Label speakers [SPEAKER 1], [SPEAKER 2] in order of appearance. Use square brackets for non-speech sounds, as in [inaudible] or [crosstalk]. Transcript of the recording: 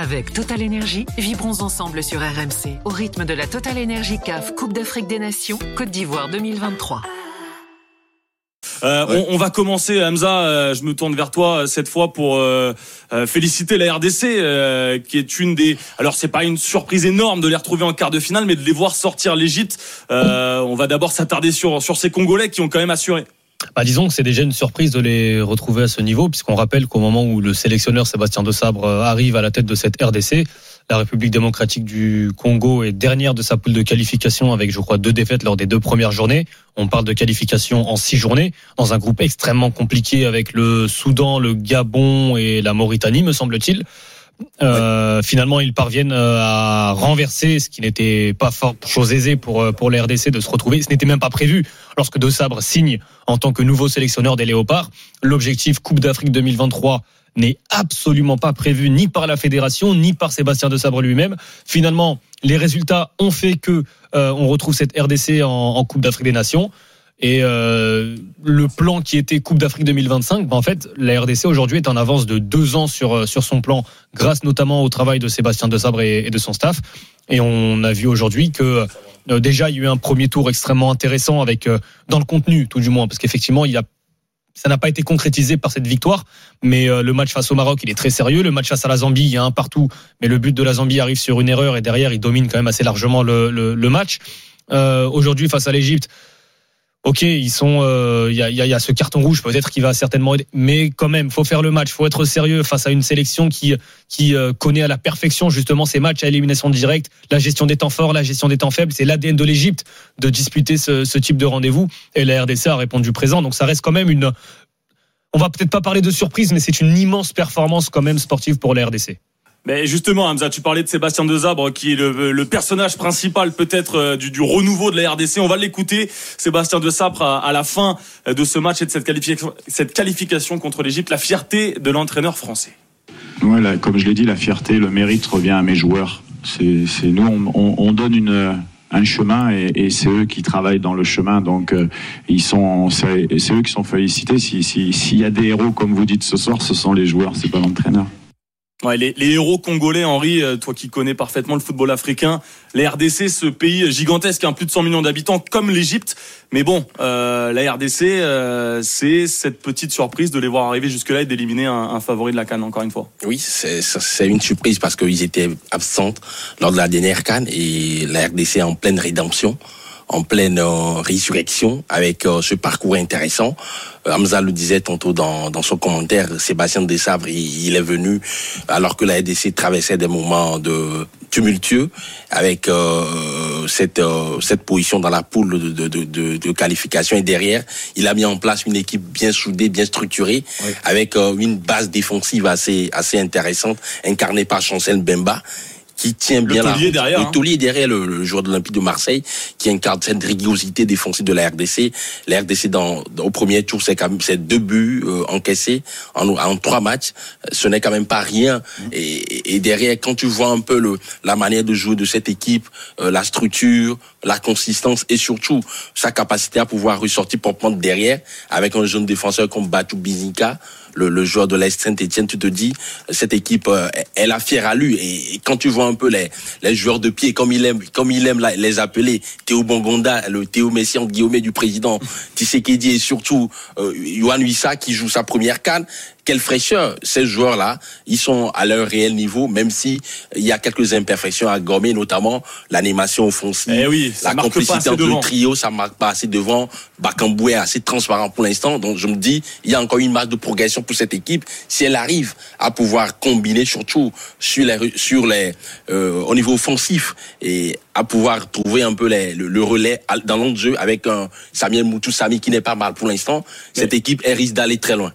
[SPEAKER 1] Avec Total Énergie, vibrons ensemble sur RMC au rythme de la Total Énergie CAF Coupe d'Afrique des Nations Côte d'Ivoire 2023.
[SPEAKER 2] Euh, on, on, va commencer, Hamza. Euh, je me tourne vers toi euh, cette fois pour euh, euh féliciter la RDC, euh, qui est une des. Alors c'est pas une surprise énorme de les retrouver en quart de finale, mais de les voir sortir l'Égypte. on va d'abord s'attarder sur sur ces Congolais qui ont quand même assuré.
[SPEAKER 3] Bah, disons que c'est déjà une surprise de les retrouver à ce niveau, puisqu'on rappelle qu'au moment où le sélectionneur Sébastien De Sabre arrive à la tête de cette RDC, la République démocratique du Congo est dernière de sa poule de qualification avec, je crois, deux défaites lors des deux premières journées. On parle de qualification en six journées, dans un groupe extrêmement compliqué avec le Soudan, le Gabon et la Mauritanie, me semble-t-il. Euh, finalement, ils parviennent euh, à renverser, ce qui n'était pas fort, chose aisée pour euh, pour les RDC de se retrouver. Ce n'était même pas prévu lorsque De Sabre signe en tant que nouveau sélectionneur des Léopards. L'objectif Coupe d'Afrique 2023 n'est absolument pas prévu ni par la fédération ni par Sébastien De Sabre lui-même. Finalement, les résultats ont fait que on retrouve cette RDC en Coupe d'Afrique des Nations. Et euh, le plan qui était Coupe d'Afrique 2025, ben en fait, la RDC aujourd'hui est en avance de deux ans sur euh, sur son plan, grâce notamment au travail de Sébastien Desabre et, et de son staff. Et on a vu aujourd'hui que euh, déjà il y a eu un premier tour extrêmement intéressant avec euh, dans le contenu tout du moins, parce qu'effectivement il a ça n'a pas été concrétisé par cette victoire, mais euh, le match face au Maroc, il est très sérieux. Le match face à la Zambie, il y a un partout, mais le but de la Zambie arrive sur une erreur et derrière, il domine quand même assez largement le, le, le match. Euh, aujourd'hui, face à l'Égypte, ok, ils sont, il euh, y, a, y, a, ce carton rouge peut-être qui va certainement aider, mais quand même, faut faire le match, faut être sérieux face à une sélection qui qui euh, connaît à la perfection justement ces matchs à élimination directe, la gestion des temps forts, la gestion des temps faibles, c'est l'ADN de l'Égypte de disputer ce, ce type de rendez-vous et la RDC a répondu présent, donc ça reste quand même une, on va peut-être pas parler de surprise, mais c'est une immense performance quand même sportive pour la RDC.
[SPEAKER 2] Mais justement, Hamza, tu parlais de Sébastien Dezabre, qui est le, personnage principal peut-être euh, du, renouveau de la RDC. On va l'écouter, Sébastien Dezabre, à, à, la fin de ce match et de cette qualification, contre l'Égypte, la fierté de l'entraîneur français.
[SPEAKER 4] Ouais, là, comme je l'ai dit, la fierté, le mérite revient à mes joueurs. C'est nous, on, on, on, donne un chemin et, c'est eux qui travaillent dans le chemin donc euh, ils sont c'est eux qui sont félicités s'il si, si y a des héros comme vous dites ce soir ce sont les joueurs c'est pas l'entraîneur
[SPEAKER 2] Ouais, les, héros congolais, Henri, euh, toi qui connais parfaitement le football africain, les RDC, ce pays gigantesque, hein, plus de 100 millions d'habitants, comme l'Égypte. Mais bon, euh, la RDC, euh, c'est cette petite surprise de les voir arriver jusque-là et d'éliminer un, un, favori de la Cannes, encore une fois.
[SPEAKER 5] Oui, c'est une surprise parce qu'ils étaient absents lors de la dernière Cannes et la RDC en pleine rédemption en pleine euh, résurrection avec euh, ce parcours intéressant. Euh, Hamza le disait tantôt dans, dans son commentaire, Sébastien Dessavre, il, il, est venu alors que la RDC traversait des moments de tumultueux avec euh, cette euh, cette position dans la poule de, de, de, de, qualification et derrière il a mis en place une équipe bien soudée bien structurée oui. avec euh, une base défensive assez assez intéressante incarnée par Chancel Bemba qui tient bien
[SPEAKER 2] le la derrière,
[SPEAKER 5] le hein. taulier derrière le, le joueur de l'Olympique de Marseille qui incarne cette rigidité défensive de la RDC. La RDC dans, dans au premier tour c'est quand même c'est deux buts euh, encaissés en, en trois matchs. Ce n'est quand même pas rien. Et, et, derrière quand tu vois un peu le la manière de jouer de cette équipe, euh, la structure, la consistance et surtout sa capacité à pouvoir ressortir pour prendre derrière avec un jeune défenseur comme Batou Bizinka le, le joueur de l'Est Saint-Etienne, tu te dis, cette équipe, euh, elle a fière à lui. Et, et, quand tu vois un peu les, les joueurs de pied, comme il aime, comme il aime les appeler, Théo Bongonda, le Théo Messian Guillaume du président, [laughs] Tshisekedi et surtout euh, Yohan Wissa qui joue sa première canne, quelle fraîcheur ces joueurs-là, ils sont à leur réel niveau, même si il y a quelques imperfections à gommer, notamment l'animation offensive,
[SPEAKER 2] eh oui,
[SPEAKER 5] la complicité entre le trio, ça marque pas assez devant. Bakamboué est assez transparent pour l'instant, donc je me dis, il y a encore une marge de progression pour cette équipe si elle arrive à pouvoir combiner surtout sur les sur les euh, au niveau offensif et à pouvoir trouver un peu les, le, le, relais dans l'autre jeu avec un Samuel Moutou Sami qui n'est pas mal pour l'instant. Cette équipe elle risque d'aller très loin.